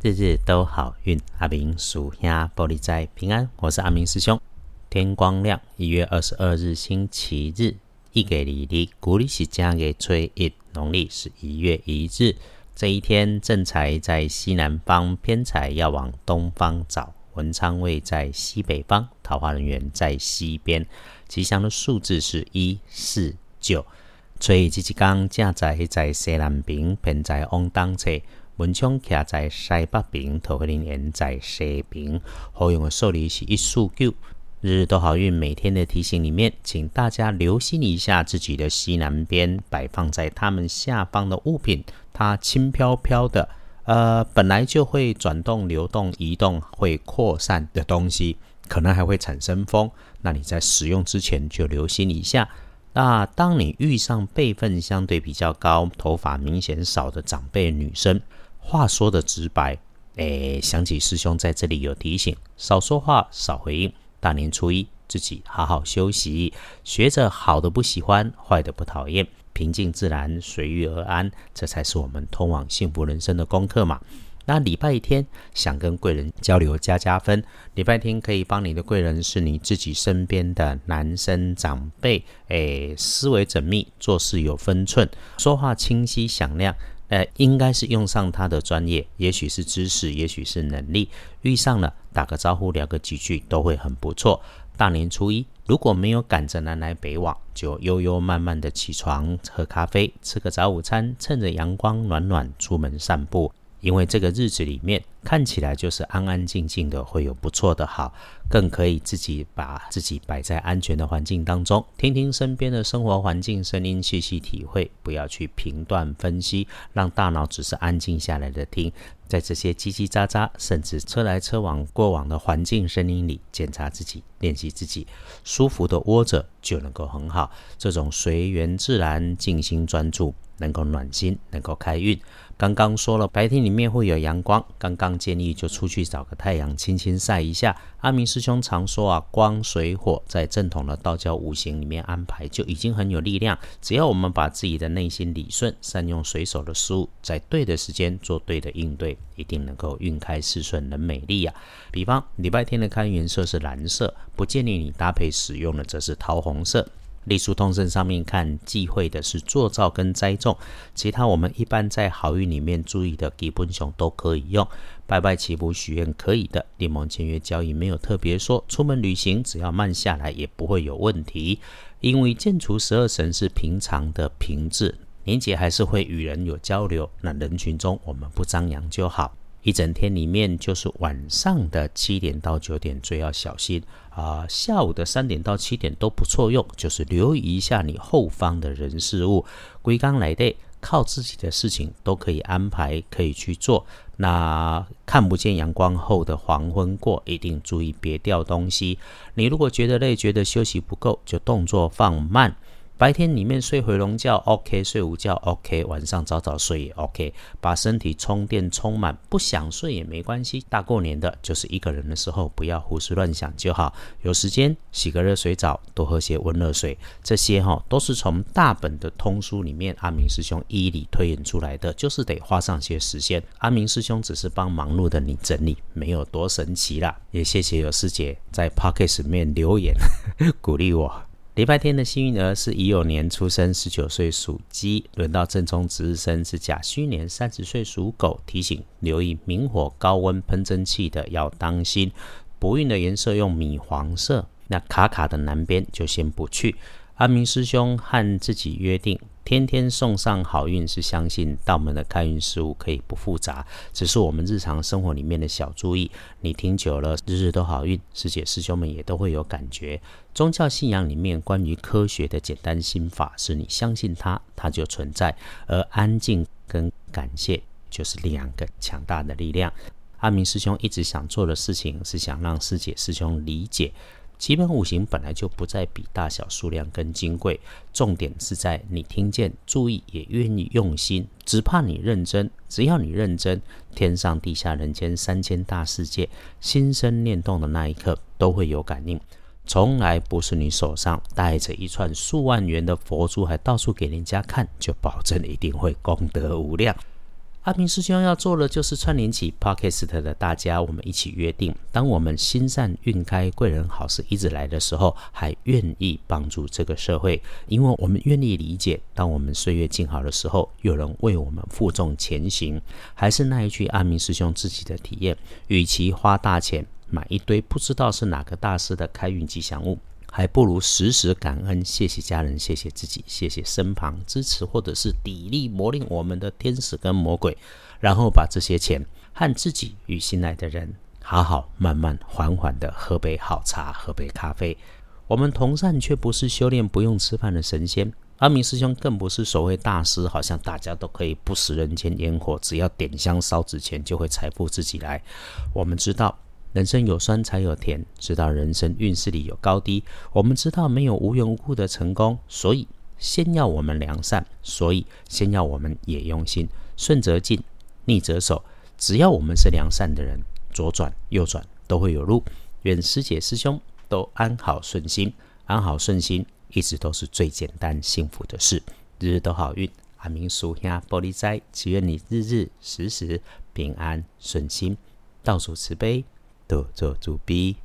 日日都好运，阿明属下玻璃斋平安。我是阿明师兄。天光亮，一月二十二日星期日，一给离离，古历是正月初一，农历是一月一日。这一天正财在西南方，偏财要往东方找。文昌位在西北方，桃花人员在西边。吉祥的数字是一四九。初一吉吉刚正财在西南边，偏财往东侧。文昌徛在西北边，桃花林园在西边。好用的数字是一数九。日日都好运，每天的提醒里面，请大家留心一下自己的西南边摆放在他们下方的物品，它轻飘飘的，呃，本来就会转动、流动、移动、会扩散的东西，可能还会产生风。那你在使用之前就留心一下。那当你遇上辈分相对比较高、头发明显少的长辈女生，话说的直白，诶，想起师兄在这里有提醒，少说话，少回应。大年初一，自己好好休息，学着好的不喜欢，坏的不讨厌，平静自然，随遇而安，这才是我们通往幸福人生的功课嘛。那礼拜天想跟贵人交流加加分，礼拜天可以帮你的贵人是你自己身边的男生长辈，诶，思维缜密，做事有分寸，说话清晰响亮。呃，应该是用上他的专业，也许是知识，也许是能力。遇上了，打个招呼，聊个几句，都会很不错。大年初一，如果没有赶着南来北往，就悠悠慢慢的起床，喝咖啡，吃个早午餐，趁着阳光暖暖，出门散步。因为这个日子里面看起来就是安安静静的，会有不错的好，更可以自己把自己摆在安全的环境当中，听听身边的生活环境声音，细细体会，不要去评断分析，让大脑只是安静下来的听，在这些叽叽喳喳，甚至车来车往过往的环境声音里，检查自己，练习自己，舒服的窝着就能够很好。这种随缘自然、静心专注，能够暖心，能够开运。刚刚说了，白天里面会有阳光，刚刚建议就出去找个太阳，轻轻晒一下。阿明师兄常说啊，光水火在正统的道教五行里面安排就已经很有力量。只要我们把自己的内心理顺，善用水手的思路，在对的时间做对的应对，一定能够运开事顺，能美丽呀。比方礼拜天的开运色是蓝色，不建议你搭配使用的则是桃红色。隶书通胜上面看忌讳的是坐造跟栽种，其他我们一般在好运里面注意的基本熊都可以用。拜拜祈福许愿可以的，联盟签约交易没有特别说。出门旅行只要慢下来也不会有问题，因为建除十二神是平常的平质，年节还是会与人有交流，那人群中我们不张扬就好。一整天里面，就是晚上的七点到九点最要小心啊，下午的三点到七点都不错用，就是留意一下你后方的人事物。归刚来的，靠自己的事情都可以安排，可以去做。那看不见阳光后的黄昏过，一定注意别掉东西。你如果觉得累，觉得休息不够，就动作放慢。白天里面睡回笼觉，OK；睡午觉，OK；晚上早早睡也 OK。把身体充电充满，不想睡也没关系。大过年的，就是一个人的时候，不要胡思乱想就好。有时间洗个热水澡，多喝些温热水，这些哈都是从大本的通书里面，阿明师兄一理推演出来的，就是得花上些时间。阿明师兄只是帮忙碌的你整理，没有多神奇啦。也谢谢有师姐在 Pocket 里面留言鼓励我。礼拜天的幸运儿是乙酉年出生，十九岁属鸡；轮到正中值日生是甲戌年，三十岁属狗。提醒留意明火、高温喷蒸汽的要当心。不运的颜色用米黄色，那卡卡的南边就先不去。阿明师兄和自己约定。天天送上好运，是相信道门的开运事物可以不复杂，只是我们日常生活里面的小注意。你听久了，日日都好运，师姐师兄们也都会有感觉。宗教信仰里面关于科学的简单心法，是你相信它，它就存在；而安静跟感谢，就是两个强大的力量。阿明师兄一直想做的事情，是想让师姐师兄理解。基本五行本来就不再比大小、数量跟金贵，重点是在你听见、注意，也愿意用心。只怕你认真，只要你认真，天上地下人间三千大世界，心生念动的那一刻，都会有感应。从来不是你手上带着一串数万元的佛珠，还到处给人家看，就保证一定会功德无量。阿明师兄要做的就是串联起 Podcast 的大家，我们一起约定：当我们心善运开，贵人好事一直来的时候，还愿意帮助这个社会，因为我们愿意理解。当我们岁月静好的时候，有人为我们负重前行。还是那一句阿明师兄自己的体验：与其花大钱买一堆不知道是哪个大师的开运吉祥物。还不如时时感恩，谢谢家人，谢谢自己，谢谢身旁支持或者是砥砺磨练我们的天使跟魔鬼，然后把这些钱和自己与心爱的人好好慢慢缓缓的喝杯好茶，喝杯咖啡。我们同善却不是修炼不用吃饭的神仙，阿明师兄更不是所谓大师，好像大家都可以不食人间烟火，只要点香烧纸钱就会财富自己来。我们知道。人生有酸才有甜，知道人生运势里有高低。我们知道没有无缘无故的成功，所以先要我们良善，所以先要我们也用心。顺则进，逆则守。只要我们是良善的人，左转右转都会有路。愿师姐师兄都安好顺心，安好顺心一直都是最简单幸福的事。日日都好运，阿明叔兄玻璃斋，祈愿你日日时时平安顺心，倒数慈悲。多做主笔。